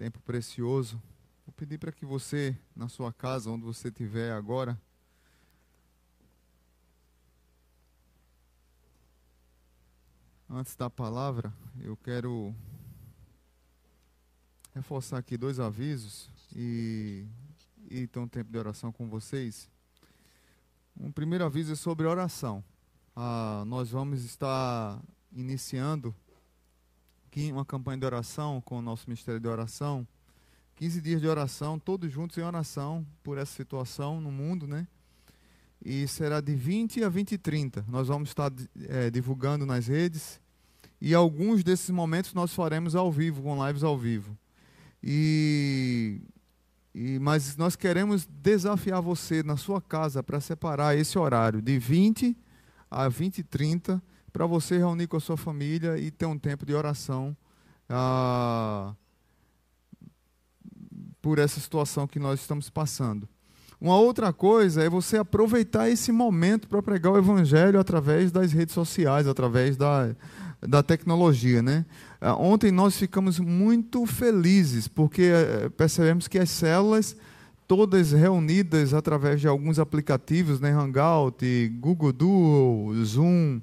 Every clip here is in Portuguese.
tempo precioso. Vou pedir para que você, na sua casa, onde você estiver agora, antes da palavra, eu quero reforçar aqui dois avisos e, e ter um tempo de oração com vocês. Um primeiro aviso é sobre oração. Ah, nós vamos estar iniciando uma campanha de oração com o nosso Ministério de Oração. 15 dias de oração, todos juntos em oração por essa situação no mundo, né? E será de 20 a 20 e 30. Nós vamos estar é, divulgando nas redes. E alguns desses momentos nós faremos ao vivo, com lives ao vivo. E, e mas nós queremos desafiar você na sua casa para separar esse horário de 20 a 20 e 30 para você reunir com a sua família e ter um tempo de oração ah, por essa situação que nós estamos passando. Uma outra coisa é você aproveitar esse momento para pregar o evangelho através das redes sociais, através da, da tecnologia, né? Ah, ontem nós ficamos muito felizes porque eh, percebemos que as células todas reunidas através de alguns aplicativos, né? Hangout, Google Duo, Zoom,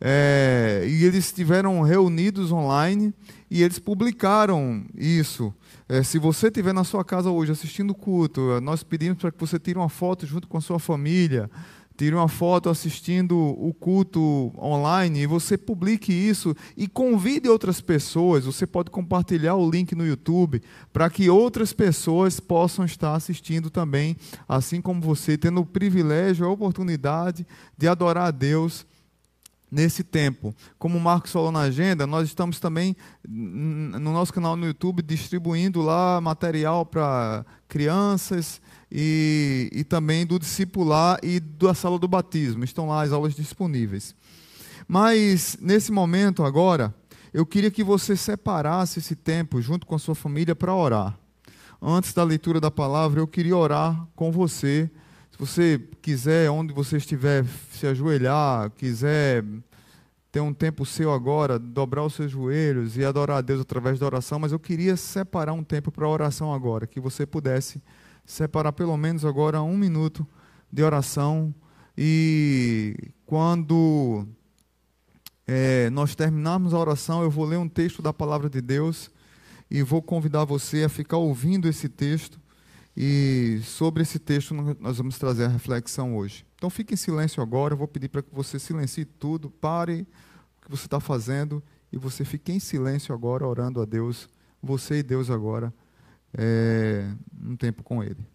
é, e eles estiveram reunidos online e eles publicaram isso. É, se você estiver na sua casa hoje assistindo o culto, nós pedimos para que você tire uma foto junto com a sua família, tire uma foto assistindo o culto online e você publique isso e convide outras pessoas. Você pode compartilhar o link no YouTube para que outras pessoas possam estar assistindo também, assim como você, tendo o privilégio, a oportunidade de adorar a Deus nesse tempo. Como o Marcos falou na agenda, nós estamos também no nosso canal no YouTube distribuindo lá material para crianças e, e também do discipular e da sala do batismo. Estão lá as aulas disponíveis. Mas nesse momento agora, eu queria que você separasse esse tempo junto com a sua família para orar. Antes da leitura da palavra, eu queria orar com você se você quiser, onde você estiver, se ajoelhar, quiser ter um tempo seu agora, dobrar os seus joelhos e adorar a Deus através da oração, mas eu queria separar um tempo para oração agora, que você pudesse separar pelo menos agora um minuto de oração e quando é, nós terminarmos a oração, eu vou ler um texto da palavra de Deus e vou convidar você a ficar ouvindo esse texto e sobre esse texto nós vamos trazer a reflexão hoje. Então fique em silêncio agora, eu vou pedir para que você silencie tudo, pare o que você está fazendo e você fique em silêncio agora, orando a Deus, você e Deus agora, é, um tempo com Ele.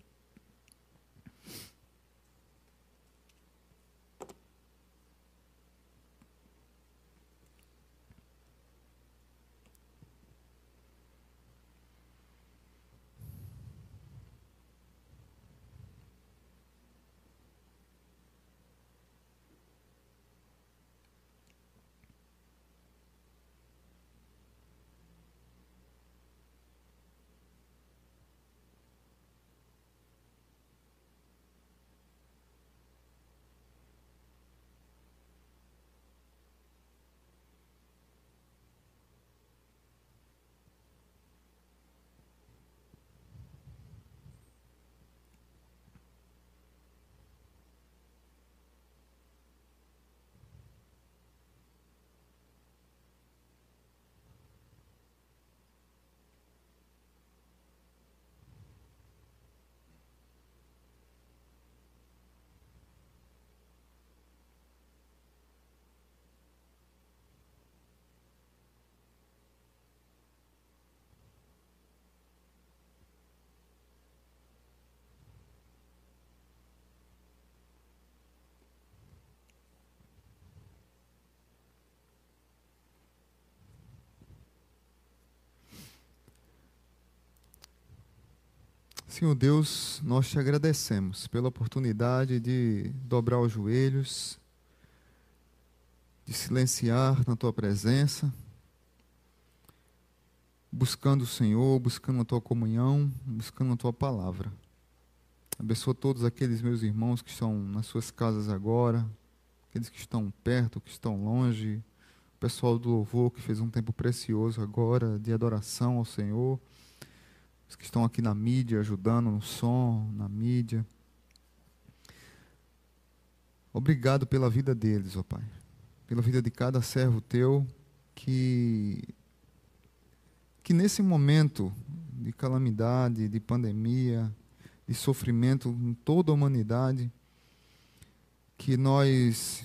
Senhor Deus, nós te agradecemos pela oportunidade de dobrar os joelhos, de silenciar na tua presença, buscando o Senhor, buscando a tua comunhão, buscando a tua palavra. Abençoa todos aqueles meus irmãos que estão nas suas casas agora, aqueles que estão perto, que estão longe, o pessoal do louvor que fez um tempo precioso agora de adoração ao Senhor que estão aqui na mídia, ajudando no som, na mídia. Obrigado pela vida deles, ó oh Pai. Pela vida de cada servo teu que que nesse momento de calamidade, de pandemia, de sofrimento em toda a humanidade, que nós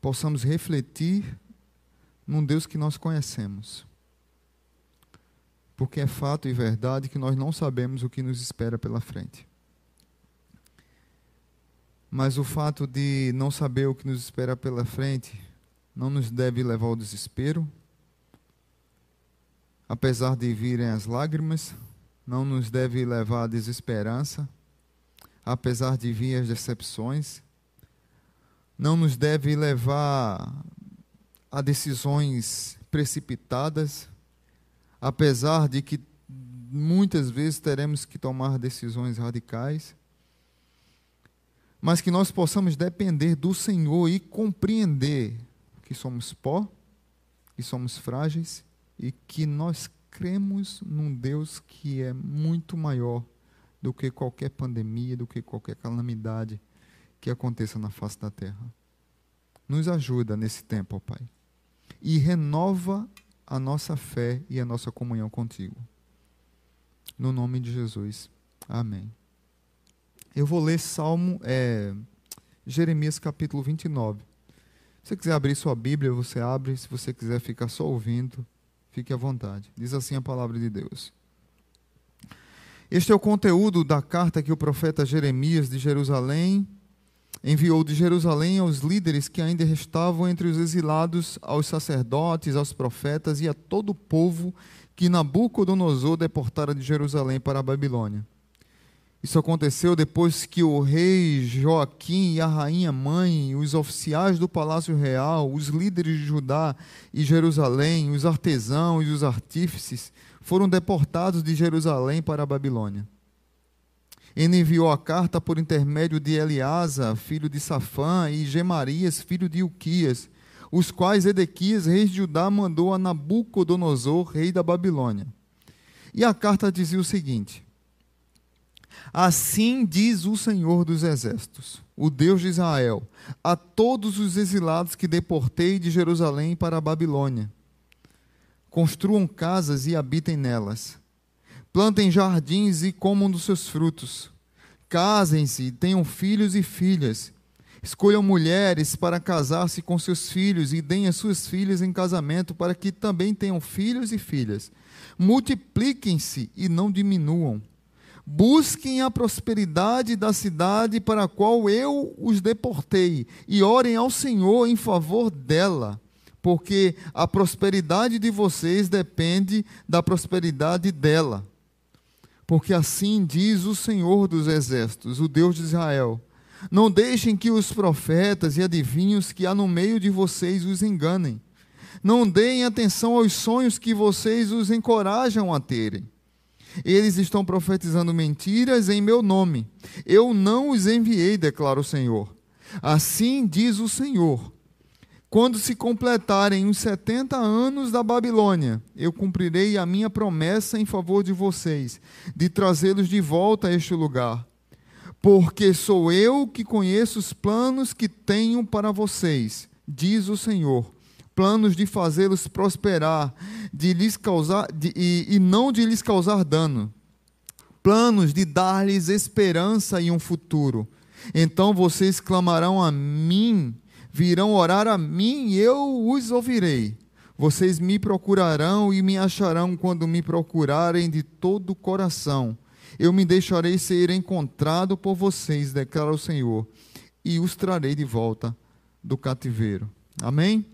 possamos refletir num Deus que nós conhecemos. Porque é fato e verdade que nós não sabemos o que nos espera pela frente. Mas o fato de não saber o que nos espera pela frente não nos deve levar ao desespero, apesar de virem as lágrimas, não nos deve levar à desesperança, apesar de vir as decepções, não nos deve levar a decisões precipitadas, apesar de que muitas vezes teremos que tomar decisões radicais, mas que nós possamos depender do Senhor e compreender que somos pó, que somos frágeis e que nós cremos num Deus que é muito maior do que qualquer pandemia, do que qualquer calamidade que aconteça na face da terra. Nos ajuda nesse tempo, ó Pai. E renova a nossa fé e a nossa comunhão contigo. No nome de Jesus. Amém. Eu vou ler Salmo, é, Jeremias capítulo 29. Se você quiser abrir sua Bíblia, você abre. Se você quiser ficar só ouvindo, fique à vontade. Diz assim a palavra de Deus. Este é o conteúdo da carta que o profeta Jeremias de Jerusalém enviou de Jerusalém aos líderes que ainda restavam entre os exilados, aos sacerdotes, aos profetas e a todo o povo que Nabucodonosor deportara de Jerusalém para a Babilônia. Isso aconteceu depois que o rei Joaquim e a rainha mãe, os oficiais do palácio real, os líderes de Judá e Jerusalém, os artesãos e os artífices foram deportados de Jerusalém para a Babilônia. Ele enviou a carta por intermédio de Eliasa, filho de Safã, e Gemarias, filho de Uquias, os quais Edequias, rei de Judá, mandou a Nabucodonosor, rei da Babilônia. E a carta dizia o seguinte: Assim diz o Senhor dos Exércitos, o Deus de Israel, a todos os exilados que deportei de Jerusalém para a Babilônia: Construam casas e habitem nelas Plantem jardins e comam dos seus frutos. Casem-se, tenham filhos e filhas. Escolham mulheres para casar-se com seus filhos e deem as suas filhas em casamento para que também tenham filhos e filhas. Multipliquem-se e não diminuam. Busquem a prosperidade da cidade para a qual eu os deportei e orem ao Senhor em favor dela, porque a prosperidade de vocês depende da prosperidade dela porque assim diz o Senhor dos Exércitos, o Deus de Israel: Não deixem que os profetas e adivinhos que há no meio de vocês os enganem. Não deem atenção aos sonhos que vocês os encorajam a terem. Eles estão profetizando mentiras em meu nome. Eu não os enviei, declara o Senhor. Assim diz o Senhor quando se completarem os 70 anos da Babilônia, eu cumprirei a minha promessa em favor de vocês, de trazê-los de volta a este lugar. Porque sou eu que conheço os planos que tenho para vocês, diz o Senhor. Planos de fazê-los prosperar, de lhes causar de, e, e não de lhes causar dano. Planos de dar-lhes esperança e um futuro. Então vocês clamarão a mim virão orar a mim e eu os ouvirei. Vocês me procurarão e me acharão quando me procurarem de todo o coração. Eu me deixarei ser encontrado por vocês, declara o Senhor, e os trarei de volta do cativeiro. Amém?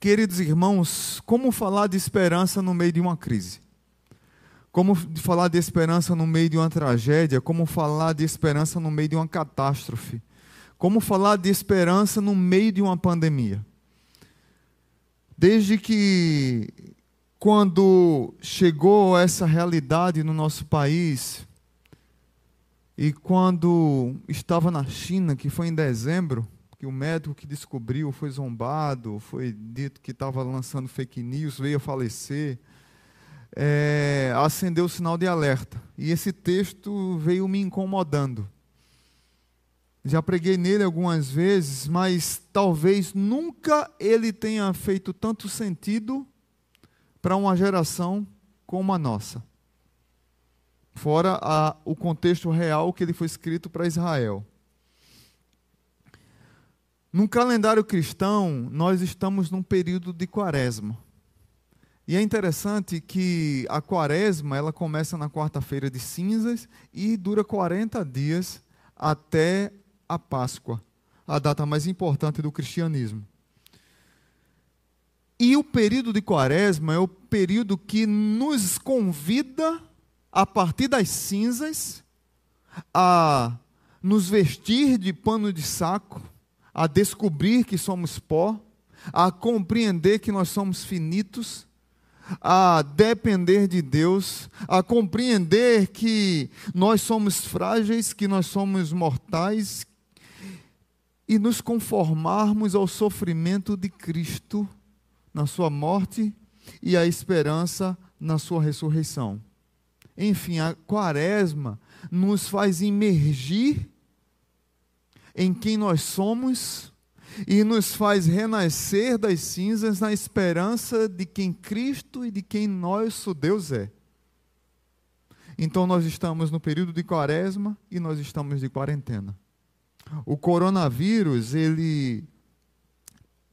Queridos irmãos, como falar de esperança no meio de uma crise? Como falar de esperança no meio de uma tragédia? Como falar de esperança no meio de uma catástrofe? Como falar de esperança no meio de uma pandemia? Desde que, quando chegou essa realidade no nosso país, e quando estava na China, que foi em dezembro, que o médico que descobriu foi zombado, foi dito que estava lançando fake news, veio a falecer. é, acendeu o sinal de alerta. E esse texto veio me incomodando. Já preguei nele algumas vezes, mas talvez nunca ele tenha feito tanto sentido para uma geração como a nossa. Fora a, o contexto real que ele foi escrito para Israel. No calendário cristão, nós estamos num período de quaresma. E é interessante que a quaresma ela começa na quarta-feira de cinzas e dura 40 dias até a Páscoa, a data mais importante do cristianismo. E o período de quaresma é o período que nos convida, a partir das cinzas, a nos vestir de pano de saco, a descobrir que somos pó, a compreender que nós somos finitos, a depender de Deus, a compreender que nós somos frágeis, que nós somos mortais e nos conformarmos ao sofrimento de Cristo na sua morte e a esperança na sua ressurreição. Enfim, a quaresma nos faz imergir em quem nós somos e nos faz renascer das cinzas na esperança de quem Cristo e de quem nosso Deus é. Então nós estamos no período de quaresma e nós estamos de quarentena. O coronavírus, ele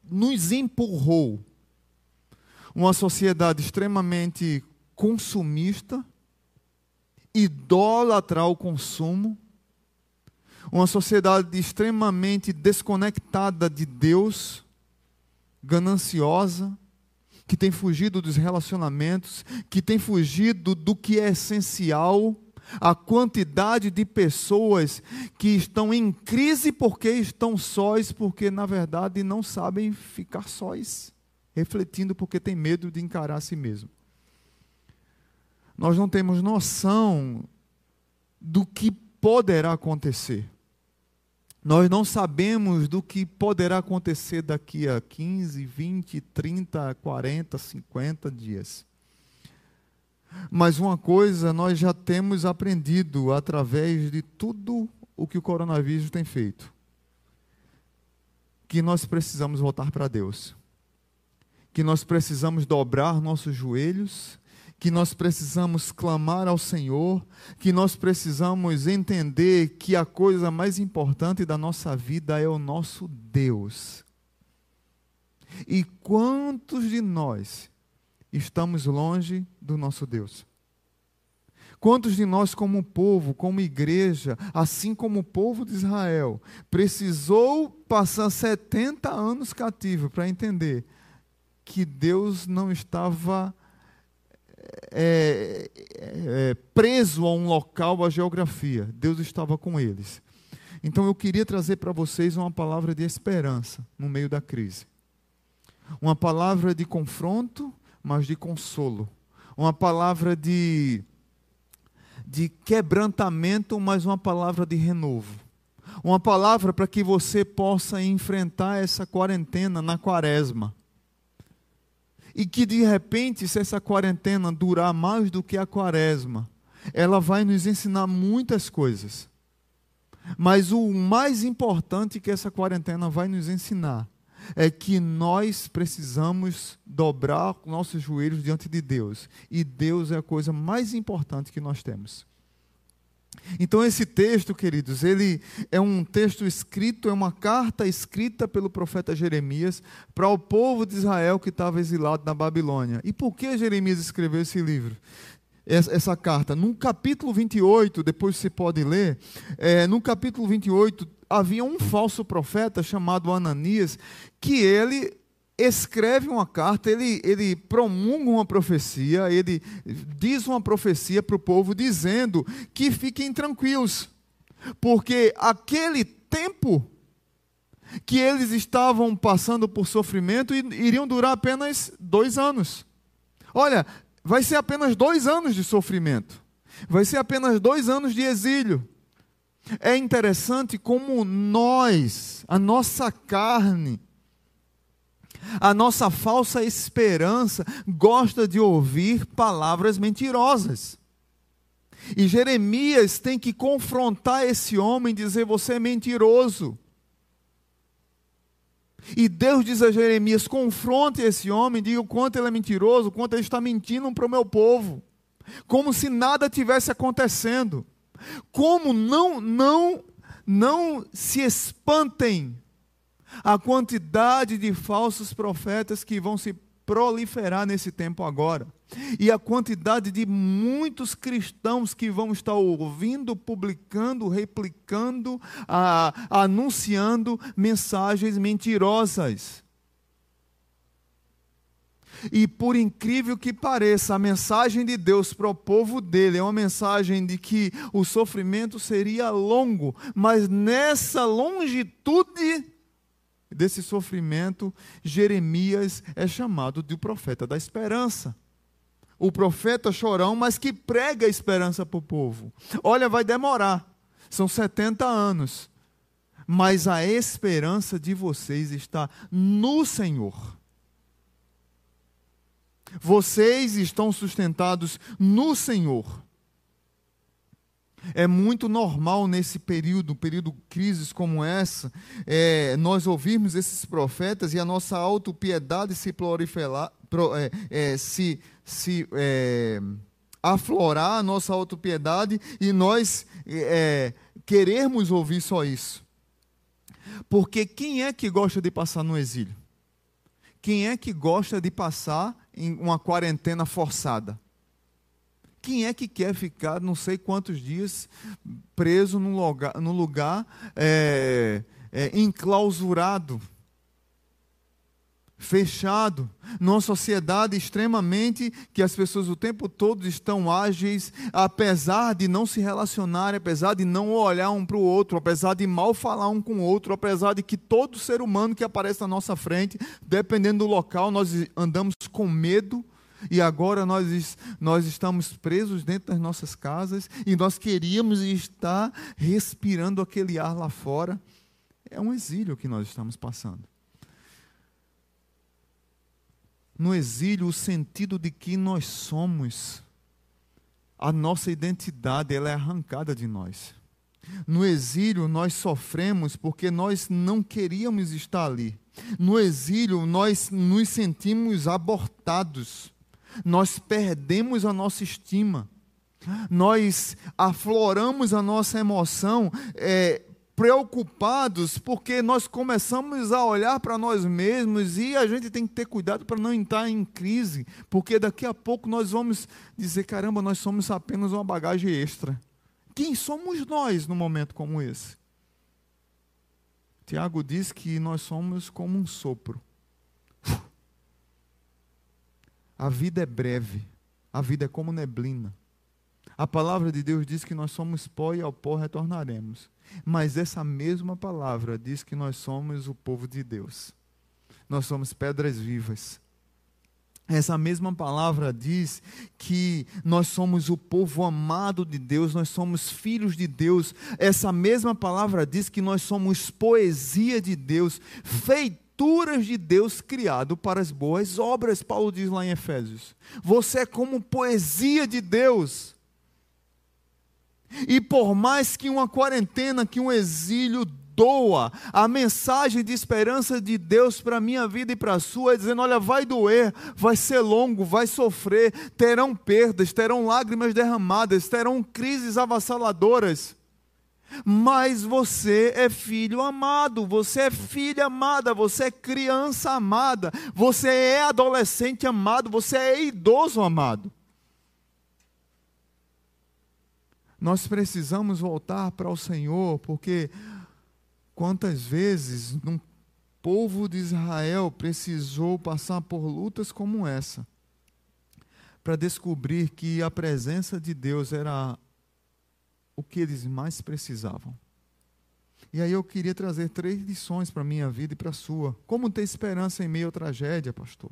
nos empurrou uma sociedade extremamente consumista, idólatra ao consumo, uma sociedade extremamente desconectada de Deus, gananciosa, que tem fugido dos relacionamentos, que tem fugido do que é essencial, a quantidade de pessoas que estão em crise porque estão sós, porque na verdade não sabem ficar sós, refletindo porque tem medo de encarar a si mesmo. Nós não temos noção do que poderá acontecer. Nós não sabemos do que poderá acontecer daqui a 15, 20, 30, 40, 50 dias. Mas uma coisa nós já temos aprendido através de tudo o que o coronavírus tem feito: que nós precisamos voltar para Deus, que nós precisamos dobrar nossos joelhos que nós precisamos clamar ao Senhor, que nós precisamos entender que a coisa mais importante da nossa vida é o nosso Deus. E quantos de nós estamos longe do nosso Deus? Quantos de nós, como povo, como igreja, assim como o povo de Israel, precisou passar 70 anos cativo para entender que Deus não estava é, é, preso a um local, a geografia. Deus estava com eles. Então eu queria trazer para vocês uma palavra de esperança no meio da crise. Uma palavra de confronto, mas de consolo. Uma palavra de, de quebrantamento, mas uma palavra de renovo. Uma palavra para que você possa enfrentar essa quarentena na quaresma e que de repente, se essa quarentena durar mais do que a quaresma, ela vai nos ensinar muitas coisas. Mas o mais importante que essa quarentena vai nos ensinar é que nós precisamos dobrar nossos joelhos diante de Deus. E Deus é a coisa mais importante que nós temos. Então esse texto, queridos, ele é um texto escrito, é uma carta escrita pelo profeta Jeremias para o povo de Israel que estava exilado na Babilônia. E por que Jeremias escreveu esse livro? Essa, carta. No capítulo 28, depois você pode ler, é, no capítulo 28 havia um falso profeta chamado Ananias, que ele escreve uma carta, ele, ele promulga uma profecia, ele diz uma profecia para o povo dizendo que fiquem tranquilos, porque aquele tempo que eles estavam passando por sofrimento iriam durar apenas dois anos. Olha, vai ser apenas dois anos de sofrimento, vai ser apenas dois anos de exílio. É interessante como nós, a nossa carne, A nossa falsa esperança gosta de ouvir palavras mentirosas. E Jeremias tem que confrontar esse homem e dizer: Você é mentiroso. E Deus diz a Jeremias: confronte esse homem, diga o quanto ele é mentiroso, o quanto ele está mentindo para o meu povo. Como se nada tivesse acontecendo. Como não, não, não se espantem a quantidade de falsos profetas que vão se proliferar nesse tempo agora. E a quantidade de muitos cristãos que vão estar ouvindo, publicando, replicando, a, anunciando mensagens mentirosas. E por incrível que pareça, a mensagem de Deus para o povo dele é uma mensagem de que o sofrimento seria longo, mas nessa longitude desse sofrimento, Jeremias é chamado de o profeta da esperança. O profeta chorão, mas que prega esperança para o povo. Olha, vai demorar, são 70 anos, mas a esperança de vocês está no Senhor. Vocês estão sustentados no Senhor. É muito normal nesse período, período de crises como essa, é, nós ouvirmos esses profetas e a nossa autopiedade se proliferar, pro, é, é, se, se é, aflorar, a nossa autopiedade, e nós é, querermos ouvir só isso. Porque quem é que gosta de passar no exílio? Quem é que gosta de passar em uma quarentena forçada? Quem é que quer ficar não sei quantos dias preso num lugar, num lugar é, é, enclausurado, fechado, numa sociedade extremamente que as pessoas o tempo todo estão ágeis, apesar de não se relacionarem, apesar de não olhar um para o outro, apesar de mal falar um com o outro, apesar de que todo ser humano que aparece na nossa frente, dependendo do local, nós andamos com medo e agora nós, nós estamos presos dentro das nossas casas e nós queríamos estar respirando aquele ar lá fora. É um exílio que nós estamos passando. No exílio, o sentido de que nós somos, a nossa identidade, ela é arrancada de nós. No exílio, nós sofremos porque nós não queríamos estar ali. No exílio, nós nos sentimos abortados nós perdemos a nossa estima, nós afloramos a nossa emoção, é, preocupados, porque nós começamos a olhar para nós mesmos e a gente tem que ter cuidado para não entrar em crise, porque daqui a pouco nós vamos dizer: caramba, nós somos apenas uma bagagem extra. Quem somos nós num momento como esse? Tiago diz que nós somos como um sopro. A vida é breve, a vida é como neblina. A palavra de Deus diz que nós somos pó e ao pó retornaremos. Mas essa mesma palavra diz que nós somos o povo de Deus. Nós somos pedras vivas. Essa mesma palavra diz que nós somos o povo amado de Deus, nós somos filhos de Deus. Essa mesma palavra diz que nós somos poesia de Deus, feito criaturas de Deus criado para as boas obras, Paulo diz lá em Efésios. Você é como poesia de Deus. E por mais que uma quarentena, que um exílio doa a mensagem de esperança de Deus para a minha vida e para a sua, dizendo: olha, vai doer, vai ser longo, vai sofrer, terão perdas, terão lágrimas derramadas, terão crises avassaladoras. Mas você é filho amado, você é filha amada, você é criança amada, você é adolescente amado, você é idoso amado. Nós precisamos voltar para o Senhor, porque quantas vezes um povo de Israel precisou passar por lutas como essa, para descobrir que a presença de Deus era o que eles mais precisavam. E aí eu queria trazer três lições para a minha vida e para a sua. Como ter esperança em meio à tragédia, pastor?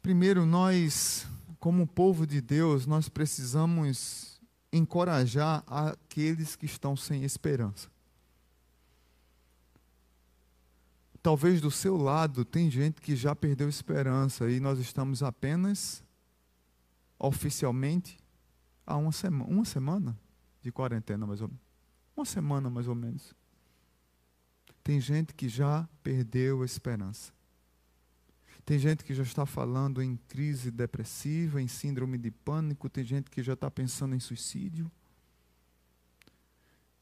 Primeiro, nós, como povo de Deus, nós precisamos encorajar aqueles que estão sem esperança. talvez do seu lado tem gente que já perdeu esperança e nós estamos apenas oficialmente há uma semana, uma semana de quarentena mais ou menos. Uma semana mais ou menos. Tem gente que já perdeu a esperança. Tem gente que já está falando em crise depressiva, em síndrome de pânico, tem gente que já está pensando em suicídio.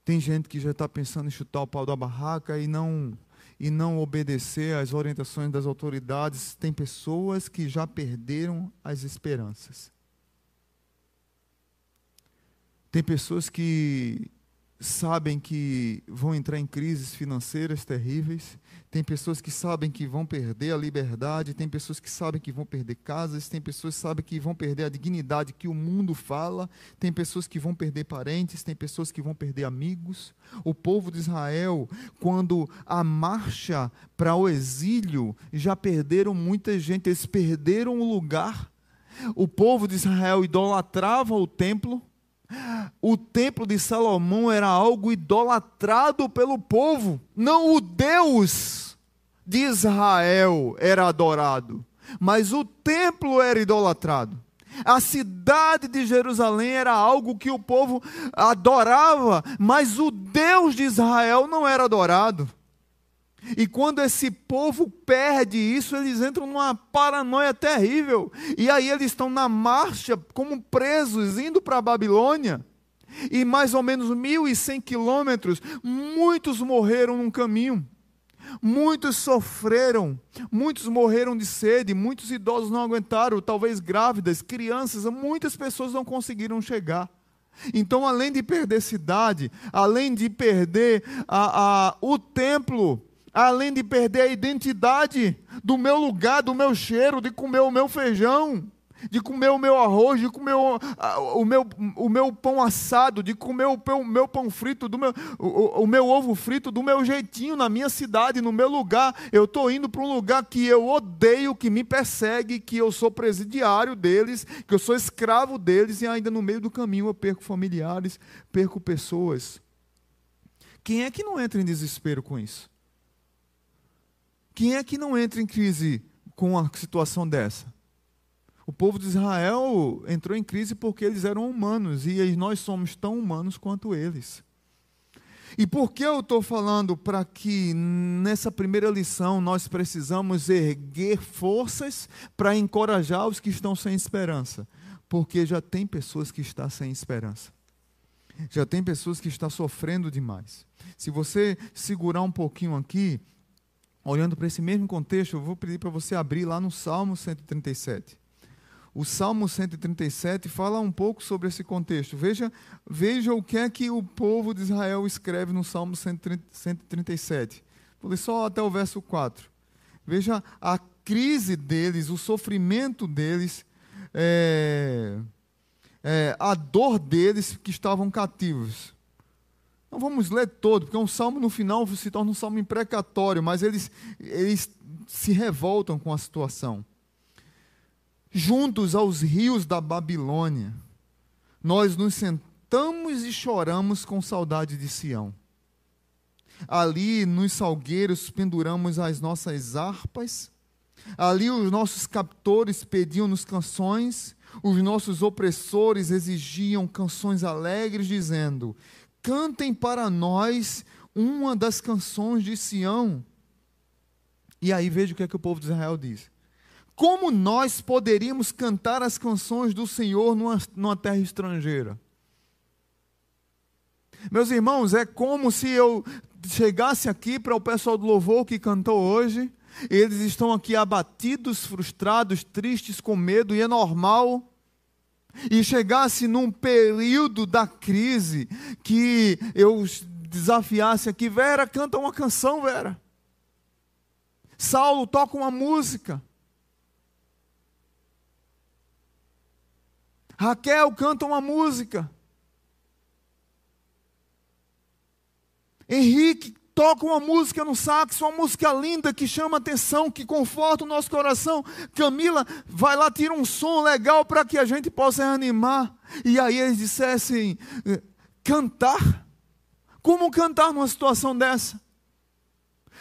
Tem gente que já está pensando em chutar o pau da barraca e não e não obedecer às orientações das autoridades. Tem pessoas que já perderam as esperanças. Tem pessoas que sabem que vão entrar em crises financeiras terríveis, tem pessoas que sabem que vão perder a liberdade, tem pessoas que sabem que vão perder casas, tem pessoas que sabem que vão perder a dignidade que o mundo fala, tem pessoas que vão perder parentes, tem pessoas que vão perder amigos. O povo de Israel, quando a marcha para o exílio, já perderam muita gente, eles perderam o lugar. O povo de Israel idolatrava o templo, o templo de Salomão era algo idolatrado pelo povo, não o Deus de Israel era adorado, mas o templo era idolatrado. A cidade de Jerusalém era algo que o povo adorava, mas o Deus de Israel não era adorado. E quando esse povo perde isso, eles entram numa paranoia terrível. E aí eles estão na marcha, como presos, indo para a Babilônia. E mais ou menos 1.100 quilômetros, muitos morreram no caminho. Muitos sofreram, muitos morreram de sede, muitos idosos não aguentaram, talvez grávidas, crianças, muitas pessoas não conseguiram chegar. Então, além de perder cidade, além de perder a, a, o templo, além de perder a identidade do meu lugar, do meu cheiro, de comer o meu feijão, de comer o meu arroz, de comer o, o, meu, o meu pão assado, de comer o meu, meu pão frito, do meu, o, o meu ovo frito do meu jeitinho, na minha cidade, no meu lugar. Eu estou indo para um lugar que eu odeio, que me persegue, que eu sou presidiário deles, que eu sou escravo deles, e ainda no meio do caminho eu perco familiares, perco pessoas. Quem é que não entra em desespero com isso? Quem é que não entra em crise com uma situação dessa? O povo de Israel entrou em crise porque eles eram humanos e nós somos tão humanos quanto eles. E por que eu estou falando para que nessa primeira lição nós precisamos erguer forças para encorajar os que estão sem esperança? Porque já tem pessoas que estão sem esperança. Já tem pessoas que estão sofrendo demais. Se você segurar um pouquinho aqui, olhando para esse mesmo contexto, eu vou pedir para você abrir lá no Salmo 137. O Salmo 137 fala um pouco sobre esse contexto. Veja, veja o que é que o povo de Israel escreve no Salmo 137. Vou ler só até o verso 4. Veja a crise deles, o sofrimento deles, é, é, a dor deles que estavam cativos. Não vamos ler todo, porque um salmo no final se torna um salmo imprecatório, mas eles, eles se revoltam com a situação. Juntos aos rios da Babilônia, nós nos sentamos e choramos com saudade de Sião. Ali nos salgueiros penduramos as nossas harpas, ali os nossos captores pediam-nos canções, os nossos opressores exigiam canções alegres, dizendo: cantem para nós uma das canções de Sião. E aí veja o que é que o povo de Israel diz. Como nós poderíamos cantar as canções do Senhor numa, numa terra estrangeira? Meus irmãos, é como se eu chegasse aqui para o pessoal do louvor que cantou hoje, eles estão aqui abatidos, frustrados, tristes, com medo, e é normal e chegasse num período da crise que eu desafiasse aqui, Vera, canta uma canção, Vera. Saulo, toca uma música. Raquel, canta uma música. Henrique, toca uma música no sax, uma música linda que chama atenção, que conforta o nosso coração. Camila, vai lá, tira um som legal para que a gente possa reanimar. E aí eles dissessem: cantar? Como cantar numa situação dessa?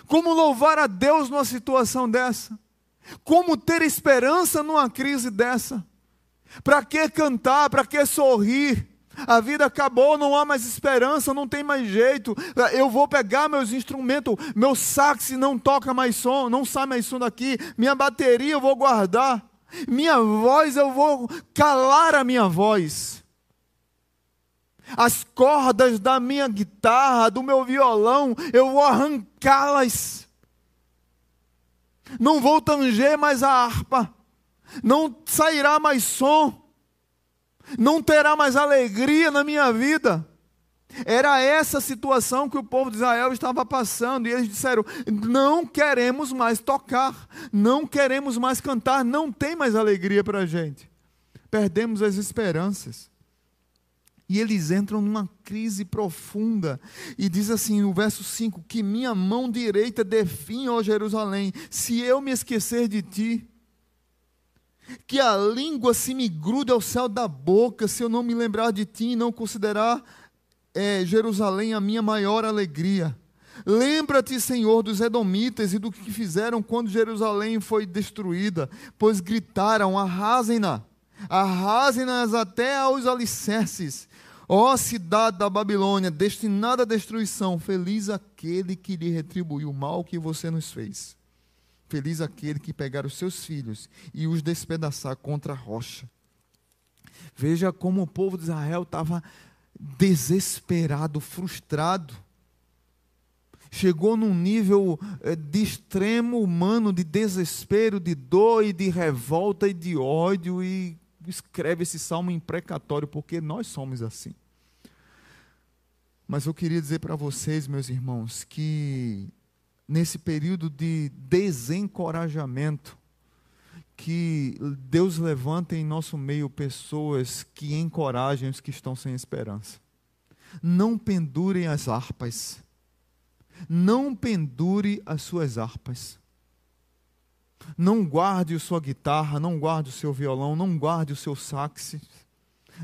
Como louvar a Deus numa situação dessa? Como ter esperança numa crise dessa? Para que cantar? Para que sorrir? A vida acabou, não há mais esperança, não tem mais jeito. Eu vou pegar meus instrumentos, meu sax não toca mais som, não sai mais som daqui. Minha bateria eu vou guardar. Minha voz eu vou calar a minha voz. As cordas da minha guitarra, do meu violão, eu vou arrancá-las. Não vou tanger mais a harpa. Não sairá mais som não terá mais alegria na minha vida. Era essa situação que o povo de Israel estava passando, e eles disseram: não queremos mais tocar, não queremos mais cantar, não tem mais alegria para a gente. Perdemos as esperanças. E eles entram numa crise profunda. E diz assim no verso 5: Que minha mão direita define, ó Jerusalém, se eu me esquecer de ti que a língua se me grude ao céu da boca, se eu não me lembrar de ti e não considerar é, Jerusalém a minha maior alegria. Lembra-te, Senhor, dos Edomitas e do que fizeram quando Jerusalém foi destruída, pois gritaram: arrasem-na, arrasem-nas até aos alicerces. Ó cidade da Babilônia, destinada à destruição, feliz aquele que lhe retribuiu o mal que você nos fez. Feliz aquele que pegar os seus filhos e os despedaçar contra a rocha. Veja como o povo de Israel estava desesperado, frustrado. Chegou num nível eh, de extremo humano, de desespero, de dor e de revolta e de ódio. E escreve esse salmo imprecatório, porque nós somos assim. Mas eu queria dizer para vocês, meus irmãos, que nesse período de desencorajamento, que Deus levanta em nosso meio pessoas que encorajem os que estão sem esperança. Não pendurem as harpas. Não pendure as suas harpas. Não guarde a sua guitarra, não guarde o seu violão, não guarde o seu sax.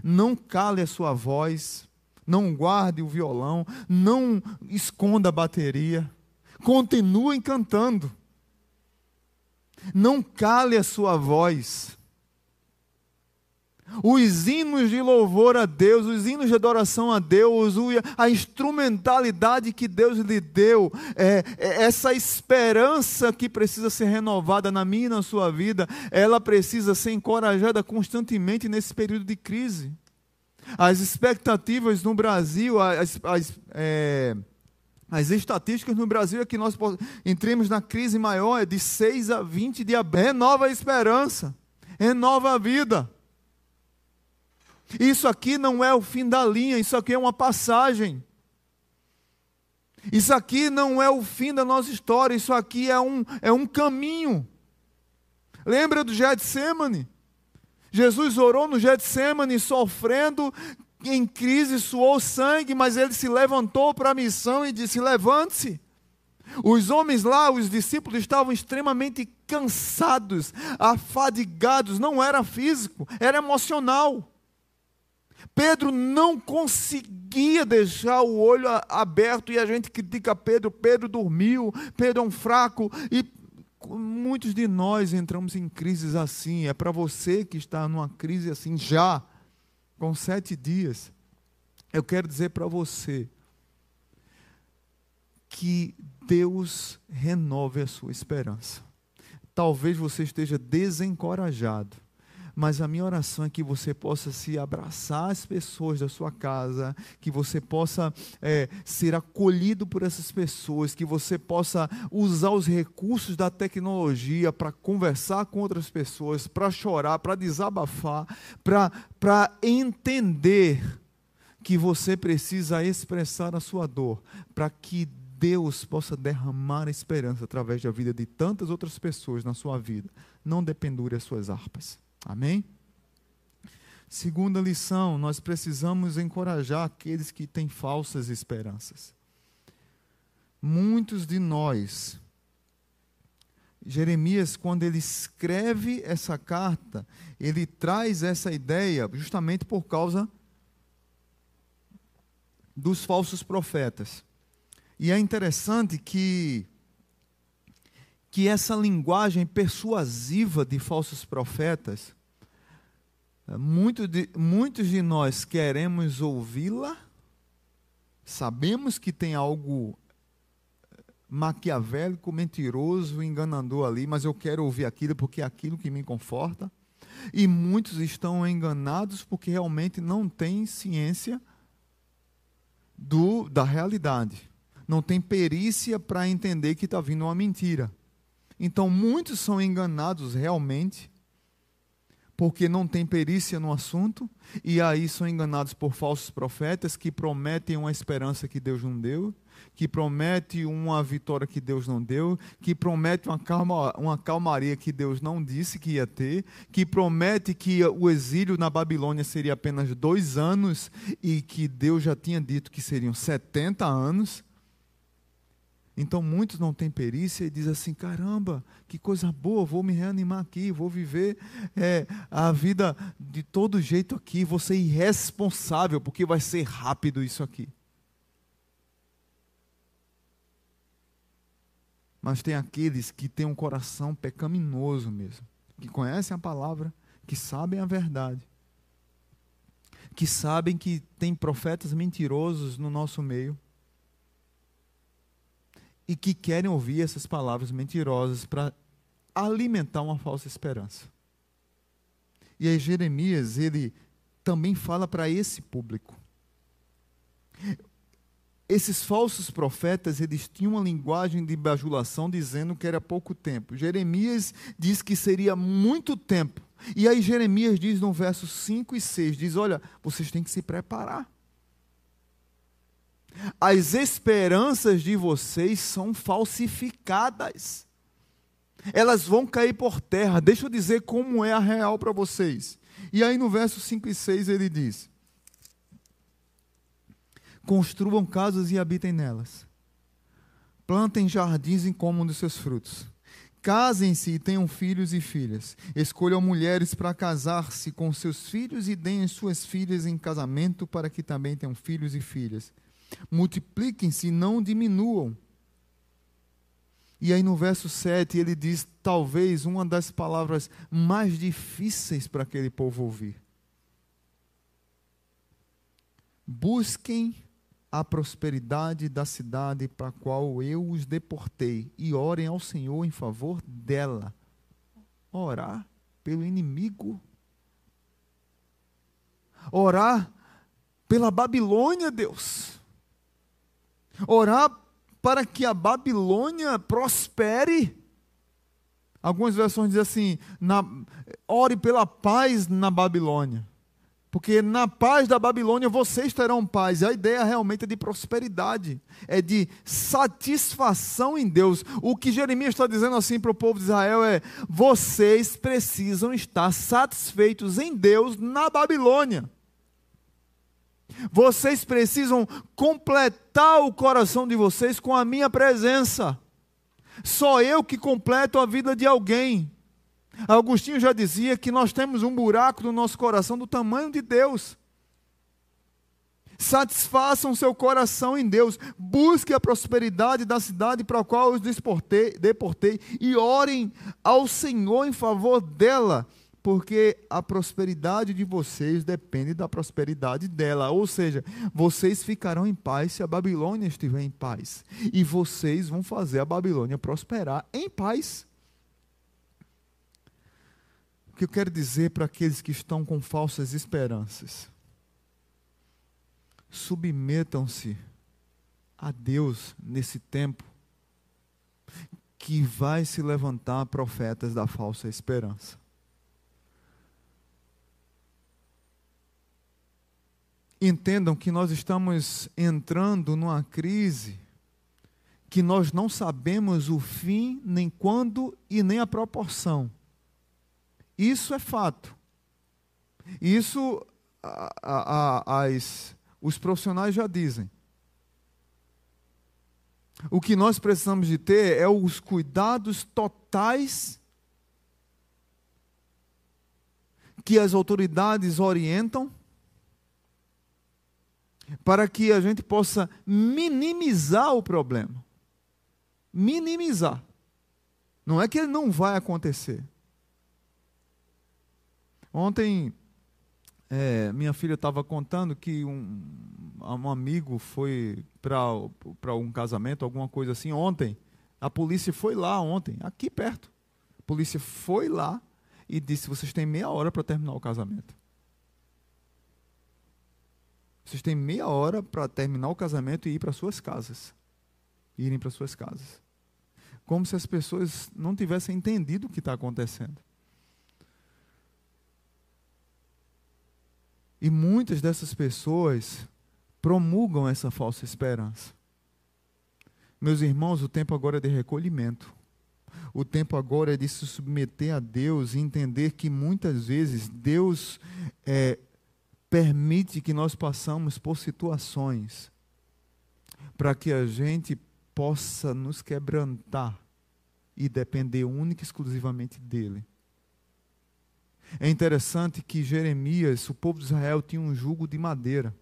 Não cale a sua voz, não guarde o violão, não esconda a bateria continuem cantando. Não cale a sua voz. Os hinos de louvor a Deus, os hinos de adoração a Deus, a instrumentalidade que Deus lhe deu, é, é, essa esperança que precisa ser renovada na minha e na sua vida, ela precisa ser encorajada constantemente nesse período de crise. As expectativas no Brasil, as, as é, as estatísticas no Brasil é que nós entremos na crise maior, é de 6 a 20 de. Renova a esperança, renova a vida. Isso aqui não é o fim da linha, isso aqui é uma passagem. Isso aqui não é o fim da nossa história, isso aqui é um, é um caminho. Lembra do Getsemane? Jesus orou no Getsemane sofrendo, em crise, suou sangue, mas ele se levantou para a missão e disse: Levante-se. Os homens lá, os discípulos, estavam extremamente cansados, afadigados, não era físico, era emocional. Pedro não conseguia deixar o olho aberto e a gente critica Pedro. Pedro dormiu, Pedro é um fraco e muitos de nós entramos em crises assim. É para você que está numa crise assim já com sete dias, eu quero dizer para você que Deus renove a sua esperança. Talvez você esteja desencorajado, mas a minha oração é que você possa se abraçar as pessoas da sua casa, que você possa é, ser acolhido por essas pessoas, que você possa usar os recursos da tecnologia para conversar com outras pessoas, para chorar, para desabafar, para entender que você precisa expressar a sua dor, para que Deus possa derramar esperança através da vida de tantas outras pessoas na sua vida. Não dependure as suas harpas. Amém? Segunda lição, nós precisamos encorajar aqueles que têm falsas esperanças. Muitos de nós, Jeremias, quando ele escreve essa carta, ele traz essa ideia justamente por causa dos falsos profetas. E é interessante que que essa linguagem persuasiva de falsos profetas, muito de, muitos de nós queremos ouvi-la, sabemos que tem algo maquiavélico, mentiroso, enganador ali, mas eu quero ouvir aquilo porque é aquilo que me conforta. E muitos estão enganados porque realmente não têm ciência do, da realidade. Não tem perícia para entender que está vindo uma mentira. Então, muitos são enganados realmente porque não tem perícia no assunto, e aí são enganados por falsos profetas que prometem uma esperança que Deus não deu, que promete uma vitória que Deus não deu, que promete uma, calma, uma calmaria que Deus não disse que ia ter, que promete que o exílio na Babilônia seria apenas dois anos e que Deus já tinha dito que seriam 70 anos. Então muitos não têm perícia e dizem assim: caramba, que coisa boa, vou me reanimar aqui, vou viver é, a vida de todo jeito aqui, vou ser irresponsável, porque vai ser rápido isso aqui. Mas tem aqueles que têm um coração pecaminoso mesmo, que conhecem a palavra, que sabem a verdade, que sabem que tem profetas mentirosos no nosso meio e que querem ouvir essas palavras mentirosas para alimentar uma falsa esperança. E aí Jeremias, ele também fala para esse público. Esses falsos profetas, eles tinham uma linguagem de bajulação dizendo que era pouco tempo. Jeremias diz que seria muito tempo. E aí Jeremias diz no verso 5 e 6, diz, olha, vocês têm que se preparar. As esperanças de vocês são falsificadas. Elas vão cair por terra. Deixa eu dizer como é a real para vocês. E aí no verso 5 e 6 ele diz: Construam casas e habitem nelas. Plantem jardins em comum dos seus frutos. Casem-se e tenham filhos e filhas. Escolham mulheres para casar-se com seus filhos e deem suas filhas em casamento para que também tenham filhos e filhas multipliquem-se e não diminuam. E aí no verso 7 ele diz, talvez uma das palavras mais difíceis para aquele povo ouvir. Busquem a prosperidade da cidade para a qual eu os deportei e orem ao Senhor em favor dela. Orar pelo inimigo. Orar pela Babilônia, Deus. Orar para que a Babilônia prospere. Algumas versões dizem assim: na, ore pela paz na Babilônia. Porque na paz da Babilônia vocês terão paz. A ideia realmente é de prosperidade, é de satisfação em Deus. O que Jeremias está dizendo assim para o povo de Israel é: vocês precisam estar satisfeitos em Deus na Babilônia. Vocês precisam completar o coração de vocês com a minha presença. Só eu que completo a vida de alguém. Agostinho já dizia que nós temos um buraco no nosso coração do tamanho de Deus. Satisfaçam seu coração em Deus. Busque a prosperidade da cidade para a qual os deportei, deportei e orem ao Senhor em favor dela porque a prosperidade de vocês depende da prosperidade dela. Ou seja, vocês ficarão em paz se a Babilônia estiver em paz. E vocês vão fazer a Babilônia prosperar em paz. O que eu quero dizer para aqueles que estão com falsas esperanças? Submetam-se a Deus nesse tempo que vai se levantar profetas da falsa esperança. Entendam que nós estamos entrando numa crise que nós não sabemos o fim, nem quando e nem a proporção. Isso é fato. Isso a, a, as, os profissionais já dizem. O que nós precisamos de ter é os cuidados totais que as autoridades orientam para que a gente possa minimizar o problema. Minimizar. Não é que ele não vai acontecer. Ontem, é, minha filha estava contando que um, um amigo foi para um casamento, alguma coisa assim, ontem. A polícia foi lá ontem, aqui perto. A polícia foi lá e disse: vocês têm meia hora para terminar o casamento. Vocês têm meia hora para terminar o casamento e ir para suas casas. Irem para suas casas. Como se as pessoas não tivessem entendido o que está acontecendo. E muitas dessas pessoas promulgam essa falsa esperança. Meus irmãos, o tempo agora é de recolhimento. O tempo agora é de se submeter a Deus e entender que muitas vezes Deus é, permite que nós passamos por situações para que a gente possa nos quebrantar e depender única e exclusivamente dele. É interessante que Jeremias, o povo de Israel, tinha um jugo de madeira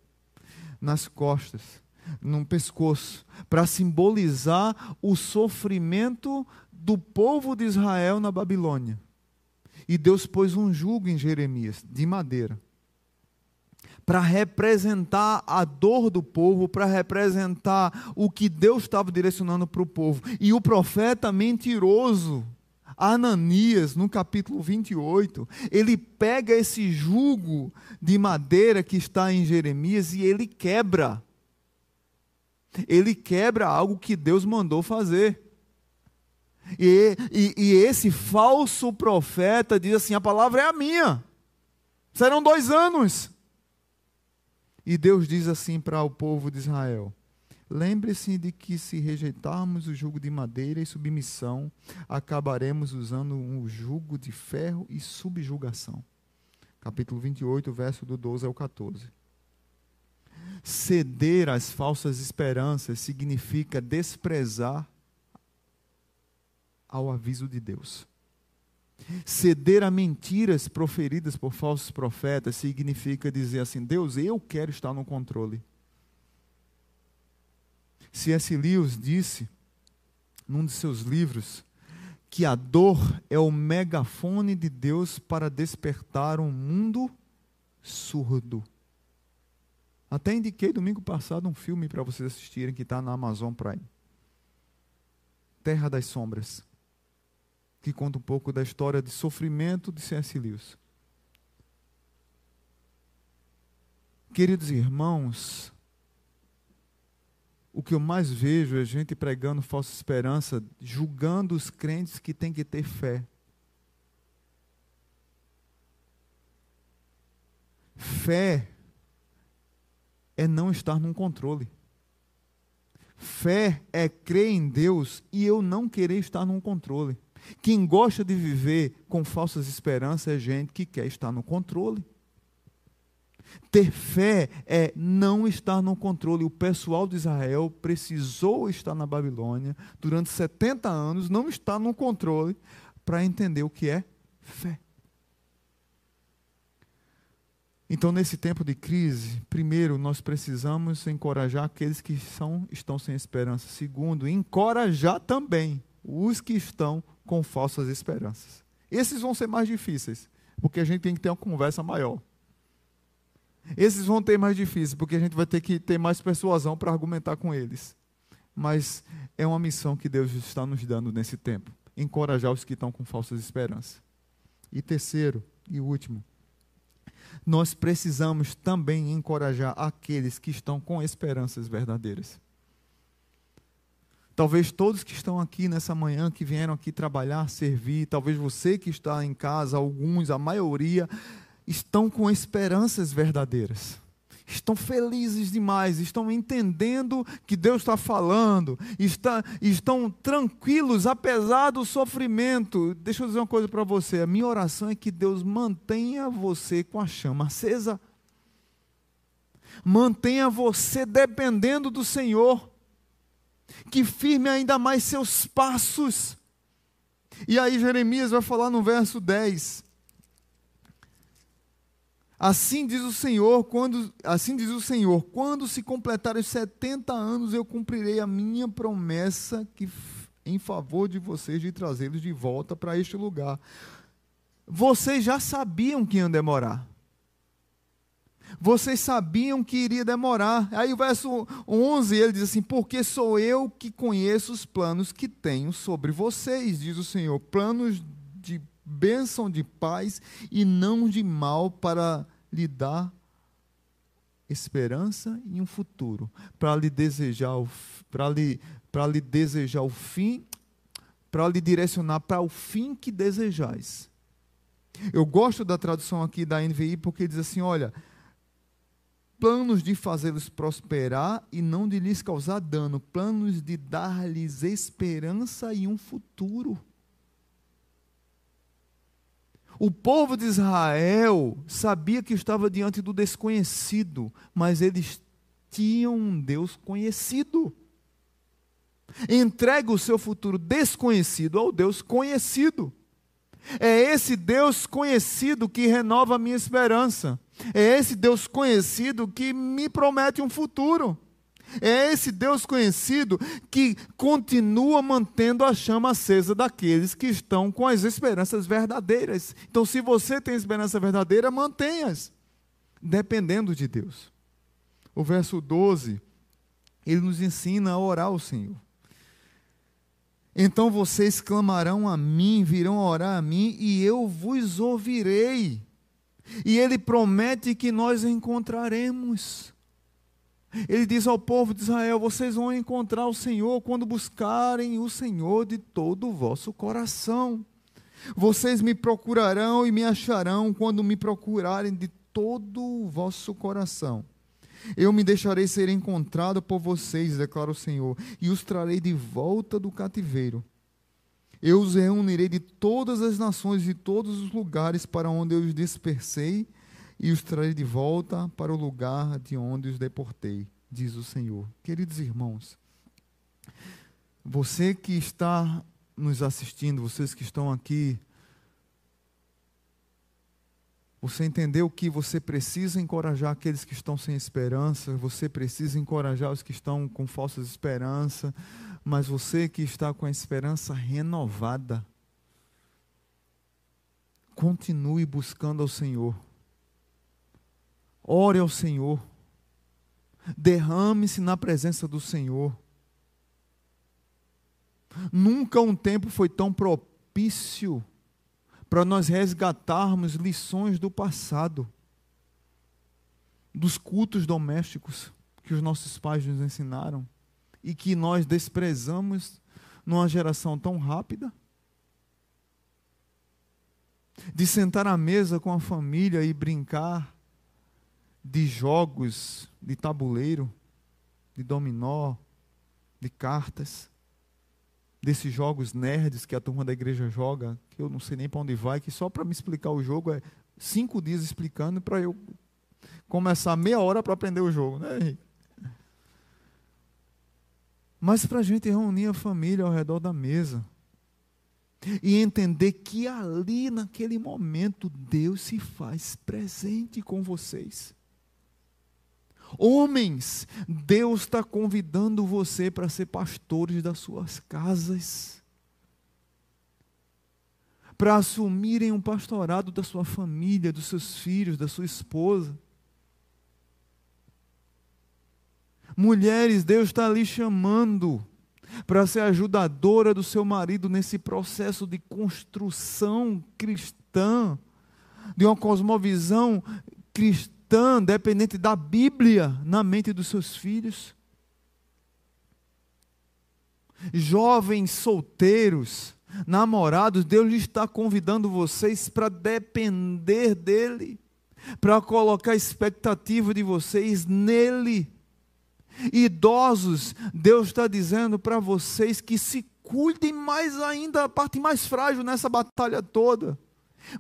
nas costas, no pescoço, para simbolizar o sofrimento do povo de Israel na Babilônia. E Deus pôs um jugo em Jeremias, de madeira, para representar a dor do povo, para representar o que Deus estava direcionando para o povo. E o profeta mentiroso, Ananias, no capítulo 28, ele pega esse jugo de madeira que está em Jeremias e ele quebra. Ele quebra algo que Deus mandou fazer. E, e, e, esse falso profeta diz assim: a palavra é a minha. Serão dois anos. E Deus diz assim para o povo de Israel: Lembre-se de que se rejeitarmos o jugo de madeira e submissão, acabaremos usando um jugo de ferro e subjugação. Capítulo 28, verso do 12 ao 14. Ceder às falsas esperanças significa desprezar ao aviso de Deus. Ceder a mentiras proferidas por falsos profetas significa dizer assim: Deus, eu quero estar no controle. C.S. Lewis disse, num de seus livros, que a dor é o megafone de Deus para despertar um mundo surdo. Até indiquei domingo passado um filme para vocês assistirem que está na Amazon Prime. Terra das Sombras, que conta um pouco da história de sofrimento de C.S. Lewis. Queridos irmãos, o que eu mais vejo é gente pregando falsa esperança, julgando os crentes que têm que ter fé. Fé é não estar num controle. Fé é crer em Deus e eu não querer estar num controle. Quem gosta de viver com falsas esperanças é gente que quer estar no controle. Ter fé é não estar no controle. O pessoal de Israel precisou estar na Babilônia durante 70 anos, não estar no controle, para entender o que é fé. Então, nesse tempo de crise, primeiro, nós precisamos encorajar aqueles que são, estão sem esperança. Segundo, encorajar também os que estão com falsas esperanças. Esses vão ser mais difíceis, porque a gente tem que ter uma conversa maior. Esses vão ter mais difícil, porque a gente vai ter que ter mais persuasão para argumentar com eles. Mas é uma missão que Deus está nos dando nesse tempo encorajar os que estão com falsas esperanças. E terceiro e último, nós precisamos também encorajar aqueles que estão com esperanças verdadeiras. Talvez todos que estão aqui nessa manhã, que vieram aqui trabalhar, servir, talvez você que está em casa, alguns, a maioria, estão com esperanças verdadeiras. Estão felizes demais, estão entendendo que Deus está falando, está, estão tranquilos apesar do sofrimento. Deixa eu dizer uma coisa para você: a minha oração é que Deus mantenha você com a chama acesa, mantenha você dependendo do Senhor, que firme ainda mais seus passos. E aí Jeremias vai falar no verso 10: Assim diz o Senhor, quando assim diz o Senhor, quando se completarem os 70 anos eu cumprirei a minha promessa que em favor de vocês de trazê-los de volta para este lugar. Vocês já sabiam que iam demorar. Vocês sabiam que iria demorar. Aí o verso 11, ele diz assim: Porque sou eu que conheço os planos que tenho sobre vocês, diz o Senhor, planos de bênção de paz e não de mal para lhe dar esperança e um futuro, para lhe desejar para lhe, para lhe desejar o fim, para lhe direcionar para o fim que desejais. Eu gosto da tradução aqui da NVI porque diz assim, olha, planos de fazê-los prosperar e não de lhes causar dano, planos de dar-lhes esperança e um futuro. O povo de Israel sabia que estava diante do desconhecido, mas eles tinham um Deus conhecido. Entrega o seu futuro desconhecido ao Deus conhecido. É esse Deus conhecido que renova a minha esperança. É esse Deus conhecido que me promete um futuro. É esse Deus conhecido que continua mantendo a chama acesa daqueles que estão com as esperanças verdadeiras. Então, se você tem esperança verdadeira, mantenha-as, dependendo de Deus. O verso 12, ele nos ensina a orar ao Senhor. Então vocês clamarão a mim, virão orar a mim, e eu vos ouvirei. E ele promete que nós encontraremos. Ele diz ao povo de Israel: vocês vão encontrar o Senhor quando buscarem o Senhor de todo o vosso coração. Vocês me procurarão e me acharão quando me procurarem de todo o vosso coração. Eu me deixarei ser encontrado por vocês, declara o Senhor, e os trarei de volta do cativeiro. Eu os reunirei de todas as nações e de todos os lugares para onde eu os dispersei e os trarei de volta para o lugar de onde os deportei, diz o Senhor. Queridos irmãos, você que está nos assistindo, vocês que estão aqui, você entendeu que você precisa encorajar aqueles que estão sem esperança, você precisa encorajar os que estão com falsas esperanças, mas você que está com a esperança renovada, continue buscando ao Senhor. Ore ao Senhor. Derrame-se na presença do Senhor. Nunca um tempo foi tão propício para nós resgatarmos lições do passado, dos cultos domésticos que os nossos pais nos ensinaram e que nós desprezamos numa geração tão rápida. De sentar à mesa com a família e brincar de jogos de tabuleiro, de dominó, de cartas, desses jogos nerds que a turma da igreja joga, que eu não sei nem para onde vai, que só para me explicar o jogo é cinco dias explicando para eu começar meia hora para aprender o jogo, né, Henrique? Mas para a gente reunir a família ao redor da mesa e entender que ali, naquele momento, Deus se faz presente com vocês. Homens, Deus está convidando você para ser pastores das suas casas, para assumirem um pastorado da sua família, dos seus filhos, da sua esposa. Mulheres, Deus está ali chamando para ser ajudadora do seu marido nesse processo de construção cristã, de uma cosmovisão cristã cristã dependente da Bíblia na mente dos seus filhos. Jovens solteiros, namorados, Deus está convidando vocês para depender dEle, para colocar a expectativa de vocês nele. Idosos, Deus está dizendo para vocês que se cuidem mais ainda, a parte mais frágil nessa batalha toda,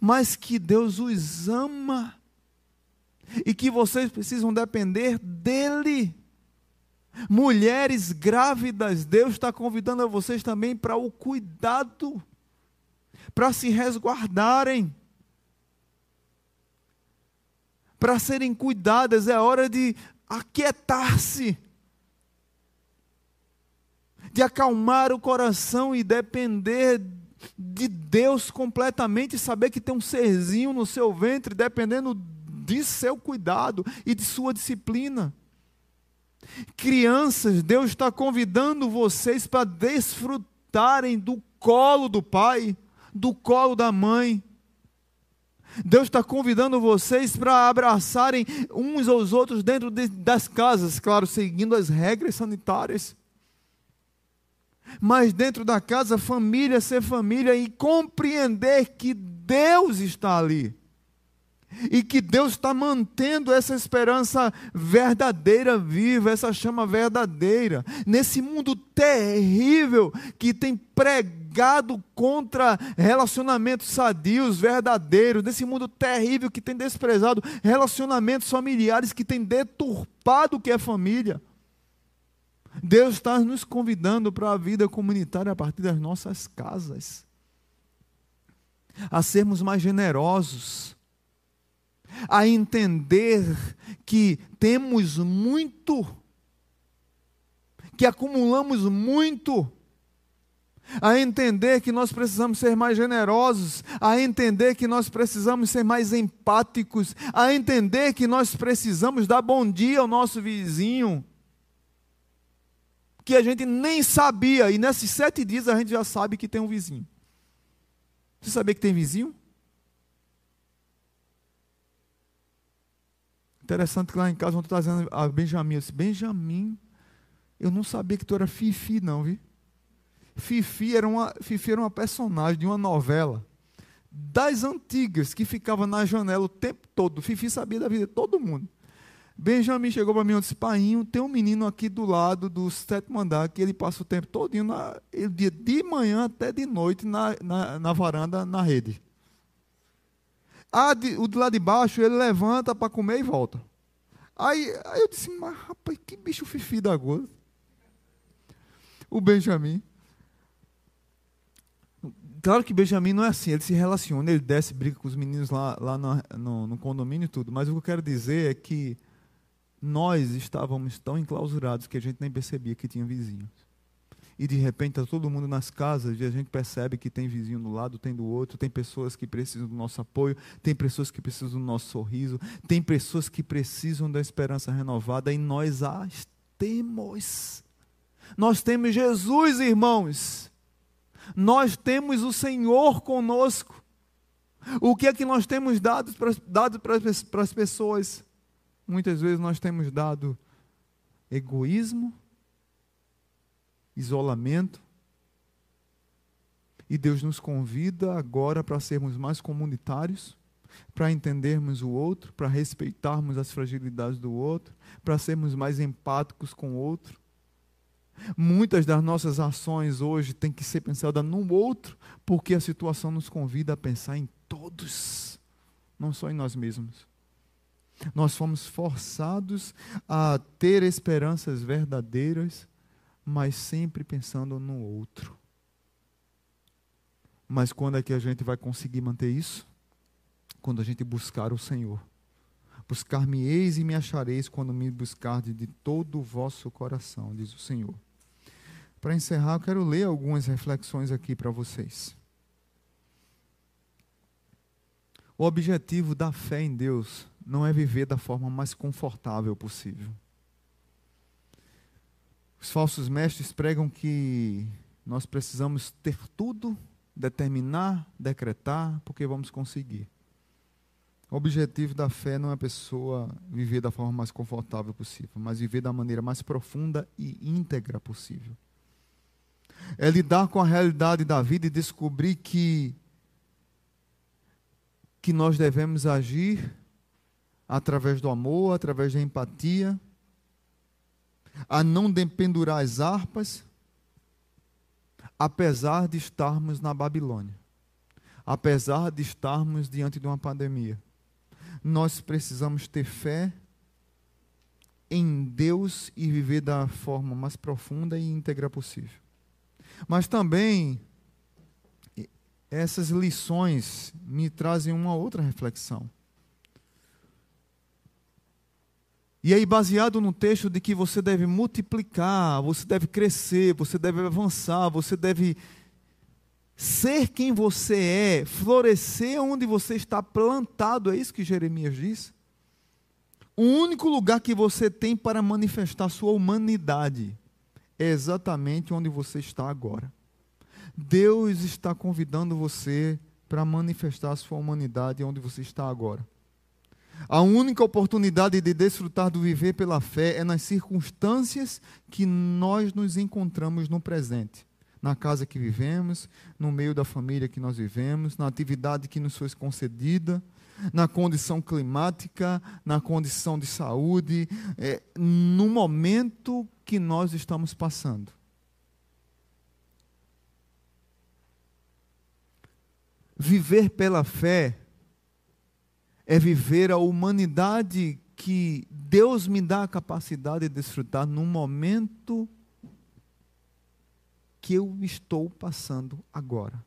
mas que Deus os ama e que vocês precisam depender dele. Mulheres grávidas, Deus está convidando a vocês também para o cuidado, para se resguardarem, para serem cuidadas, é hora de aquietar-se, de acalmar o coração e depender de Deus completamente, saber que tem um serzinho no seu ventre, dependendo de seu cuidado e de sua disciplina. Crianças, Deus está convidando vocês para desfrutarem do colo do pai, do colo da mãe. Deus está convidando vocês para abraçarem uns aos outros dentro de, das casas, claro, seguindo as regras sanitárias. Mas dentro da casa, família ser família e compreender que Deus está ali e que Deus está mantendo essa esperança verdadeira viva, essa chama verdadeira, nesse mundo terrível que tem pregado contra relacionamentos sadios, verdadeiros, nesse mundo terrível que tem desprezado relacionamentos familiares, que tem deturpado o que é família. Deus está nos convidando para a vida comunitária a partir das nossas casas, a sermos mais generosos a entender que temos muito, que acumulamos muito, a entender que nós precisamos ser mais generosos, a entender que nós precisamos ser mais empáticos, a entender que nós precisamos dar bom dia ao nosso vizinho, que a gente nem sabia, e nesses sete dias a gente já sabe que tem um vizinho. Você sabia que tem vizinho? Interessante que lá em casa, ontem eu dizendo a Benjamin, eu disse, Benjamin, eu não sabia que tu era Fifi, não, vi? Fifi era uma, Fifi era uma personagem de uma novela das antigas que ficava na janela o tempo todo. Fifi sabia da vida de todo mundo. Benjamin chegou para mim e disse: Painho, tem um menino aqui do lado do sétimo andar que ele passa o tempo todo na, de manhã até de noite na, na, na varanda, na rede. Ah, de, o de lá de baixo, ele levanta para comer e volta. Aí, aí eu disse, mas rapaz, que bicho fifi da goza. O Benjamin. Claro que Benjamin não é assim, ele se relaciona, ele desce, briga com os meninos lá, lá no, no, no condomínio e tudo. Mas o que eu quero dizer é que nós estávamos tão enclausurados que a gente nem percebia que tinha vizinhos e de repente está todo mundo nas casas e a gente percebe que tem vizinho do lado, tem do outro, tem pessoas que precisam do nosso apoio, tem pessoas que precisam do nosso sorriso, tem pessoas que precisam da esperança renovada e nós as temos. Nós temos Jesus, irmãos. Nós temos o Senhor conosco. O que é que nós temos dado para, dado para, para as pessoas? Muitas vezes nós temos dado egoísmo, isolamento. E Deus nos convida agora para sermos mais comunitários, para entendermos o outro, para respeitarmos as fragilidades do outro, para sermos mais empáticos com o outro. Muitas das nossas ações hoje têm que ser pensadas no outro, porque a situação nos convida a pensar em todos, não só em nós mesmos. Nós fomos forçados a ter esperanças verdadeiras mas sempre pensando no outro. Mas quando é que a gente vai conseguir manter isso? Quando a gente buscar o Senhor. Buscar-me-eis e me achareis quando me buscardes de todo o vosso coração, diz o Senhor. Para encerrar, eu quero ler algumas reflexões aqui para vocês. O objetivo da fé em Deus não é viver da forma mais confortável possível. Os falsos mestres pregam que nós precisamos ter tudo, determinar, decretar, porque vamos conseguir. O objetivo da fé não é a pessoa viver da forma mais confortável possível, mas viver da maneira mais profunda e íntegra possível. É lidar com a realidade da vida e descobrir que que nós devemos agir através do amor, através da empatia, a não dependurar as harpas, apesar de estarmos na Babilônia, apesar de estarmos diante de uma pandemia. Nós precisamos ter fé em Deus e viver da forma mais profunda e íntegra possível. Mas também essas lições me trazem uma outra reflexão. E aí, baseado no texto de que você deve multiplicar, você deve crescer, você deve avançar, você deve ser quem você é, florescer onde você está plantado, é isso que Jeremias diz? O único lugar que você tem para manifestar sua humanidade é exatamente onde você está agora. Deus está convidando você para manifestar sua humanidade onde você está agora. A única oportunidade de desfrutar do viver pela fé é nas circunstâncias que nós nos encontramos no presente. Na casa que vivemos, no meio da família que nós vivemos, na atividade que nos foi concedida, na condição climática, na condição de saúde, é, no momento que nós estamos passando. Viver pela fé é viver a humanidade que Deus me dá a capacidade de desfrutar no momento que eu estou passando agora.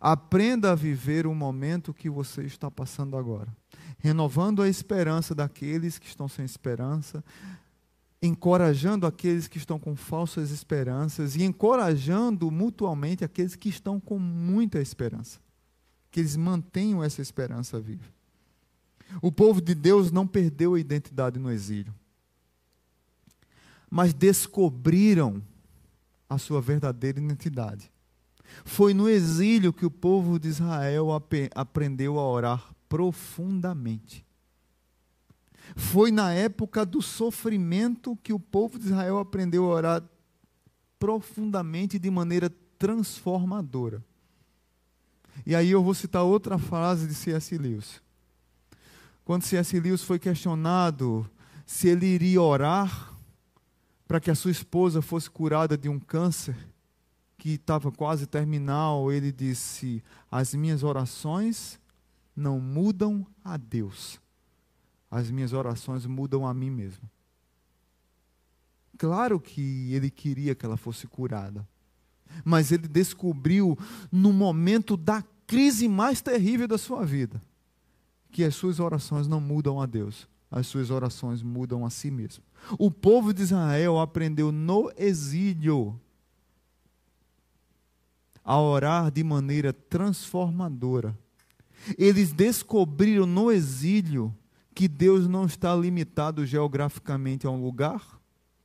Aprenda a viver o momento que você está passando agora, renovando a esperança daqueles que estão sem esperança, encorajando aqueles que estão com falsas esperanças e encorajando mutuamente aqueles que estão com muita esperança. Que eles mantenham essa esperança viva. O povo de Deus não perdeu a identidade no exílio, mas descobriram a sua verdadeira identidade. Foi no exílio que o povo de Israel ap aprendeu a orar profundamente. Foi na época do sofrimento que o povo de Israel aprendeu a orar profundamente de maneira transformadora. E aí eu vou citar outra frase de C.S. Lewis. Quando C.S. Lewis foi questionado se ele iria orar para que a sua esposa fosse curada de um câncer, que estava quase terminal, ele disse: As minhas orações não mudam a Deus, as minhas orações mudam a mim mesmo. Claro que ele queria que ela fosse curada, mas ele descobriu no momento da crise mais terrível da sua vida que as suas orações não mudam a Deus, as suas orações mudam a si mesmo. O povo de Israel aprendeu no exílio a orar de maneira transformadora. Eles descobriram no exílio que Deus não está limitado geograficamente a um lugar,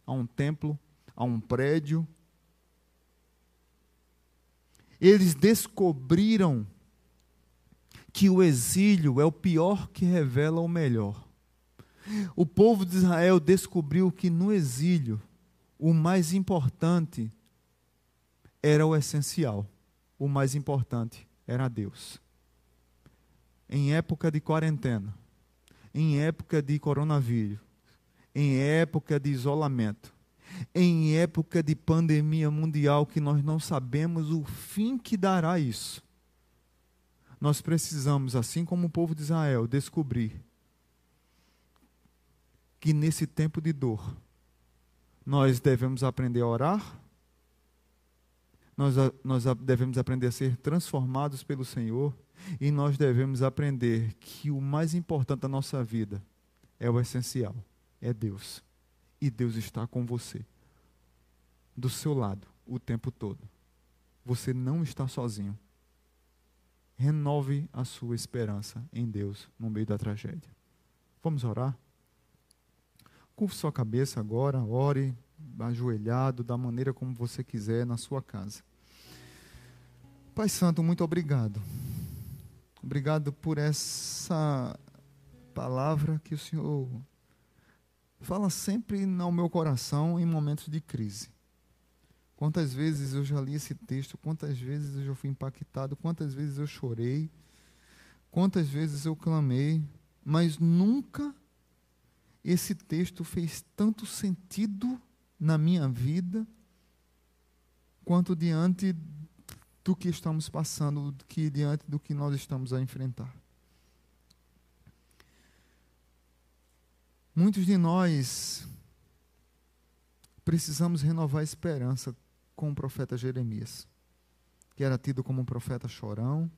a um templo, a um prédio. Eles descobriram que o exílio é o pior que revela o melhor. O povo de Israel descobriu que no exílio o mais importante era o essencial, o mais importante era Deus. Em época de quarentena, em época de coronavírus, em época de isolamento, em época de pandemia mundial que nós não sabemos o fim que dará isso. Nós precisamos, assim como o povo de Israel, descobrir que nesse tempo de dor, nós devemos aprender a orar, nós, nós devemos aprender a ser transformados pelo Senhor e nós devemos aprender que o mais importante da nossa vida é o essencial, é Deus. E Deus está com você, do seu lado, o tempo todo. Você não está sozinho. Renove a sua esperança em Deus no meio da tragédia. Vamos orar? Curve sua cabeça agora, ore ajoelhado, da maneira como você quiser, na sua casa. Pai Santo, muito obrigado. Obrigado por essa palavra que o Senhor fala sempre no meu coração em momentos de crise. Quantas vezes eu já li esse texto, quantas vezes eu já fui impactado, quantas vezes eu chorei, quantas vezes eu clamei, mas nunca esse texto fez tanto sentido na minha vida quanto diante do que estamos passando, do que diante do que nós estamos a enfrentar. Muitos de nós precisamos renovar a esperança com o profeta Jeremias, que era tido como um profeta chorão,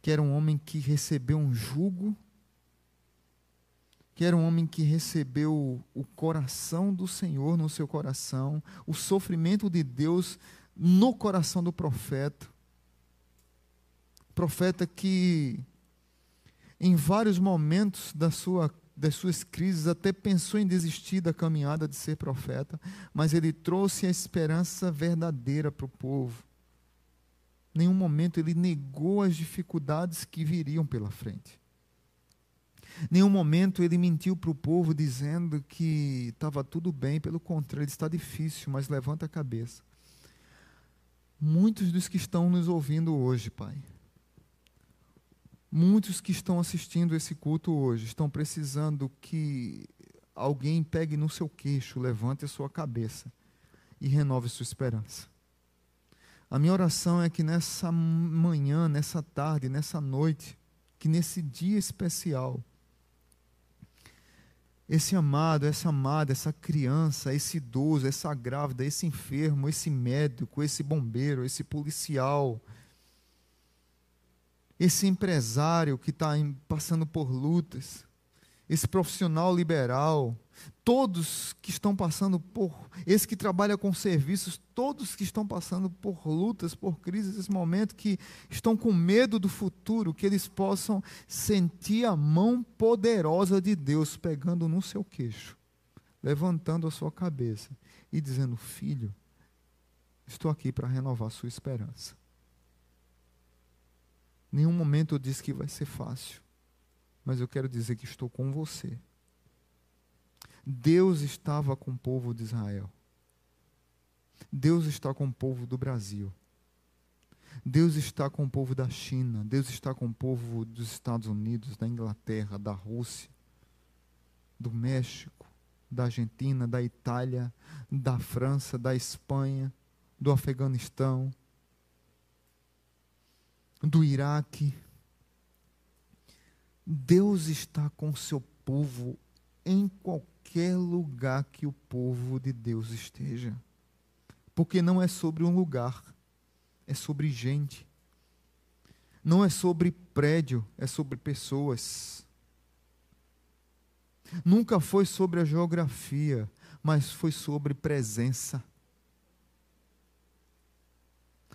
que era um homem que recebeu um jugo que era um homem que recebeu o coração do Senhor no seu coração, o sofrimento de Deus no coração do profeta. Profeta que, em vários momentos da sua, das suas crises, até pensou em desistir da caminhada de ser profeta, mas ele trouxe a esperança verdadeira para o povo. Nenhum momento ele negou as dificuldades que viriam pela frente. Nenhum momento ele mentiu para o povo dizendo que estava tudo bem, pelo contrário, está difícil, mas levanta a cabeça. Muitos dos que estão nos ouvindo hoje, Pai, muitos que estão assistindo esse culto hoje, estão precisando que alguém pegue no seu queixo, levante a sua cabeça e renove sua esperança. A minha oração é que nessa manhã, nessa tarde, nessa noite, que nesse dia especial, esse amado, essa amada, essa criança, esse idoso, essa grávida, esse enfermo, esse médico, esse bombeiro, esse policial, esse empresário que está passando por lutas, esse profissional liberal, todos que estão passando por, esse que trabalha com serviços, todos que estão passando por lutas, por crises, nesse momento, que estão com medo do futuro, que eles possam sentir a mão poderosa de Deus pegando no seu queixo, levantando a sua cabeça e dizendo: Filho, estou aqui para renovar sua esperança. Nenhum momento eu disse que vai ser fácil, mas eu quero dizer que estou com você Deus estava com o povo de Israel. Deus está com o povo do Brasil. Deus está com o povo da China. Deus está com o povo dos Estados Unidos, da Inglaterra, da Rússia, do México, da Argentina, da Itália, da França, da Espanha, do Afeganistão, do Iraque. Deus está com seu povo em qualquer lugar que o povo de Deus esteja. Porque não é sobre um lugar, é sobre gente. Não é sobre prédio, é sobre pessoas. Nunca foi sobre a geografia, mas foi sobre presença.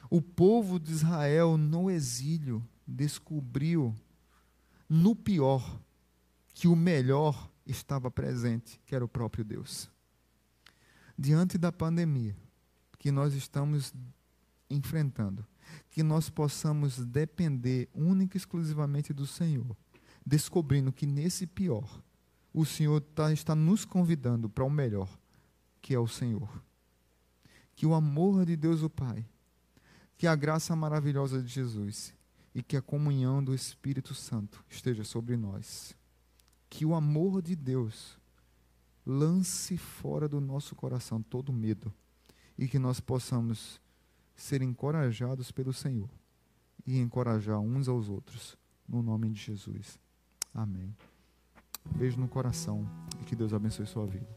O povo de Israel no exílio descobriu, no pior, que o melhor estava presente, que era o próprio Deus. Diante da pandemia que nós estamos enfrentando, que nós possamos depender única e exclusivamente do Senhor, descobrindo que nesse pior, o Senhor tá, está nos convidando para o melhor, que é o Senhor. Que o amor de Deus o Pai, que a graça maravilhosa de Jesus e que a comunhão do Espírito Santo esteja sobre nós que o amor de Deus lance fora do nosso coração todo medo e que nós possamos ser encorajados pelo Senhor e encorajar uns aos outros, no nome de Jesus. Amém. Beijo no coração e que Deus abençoe sua vida.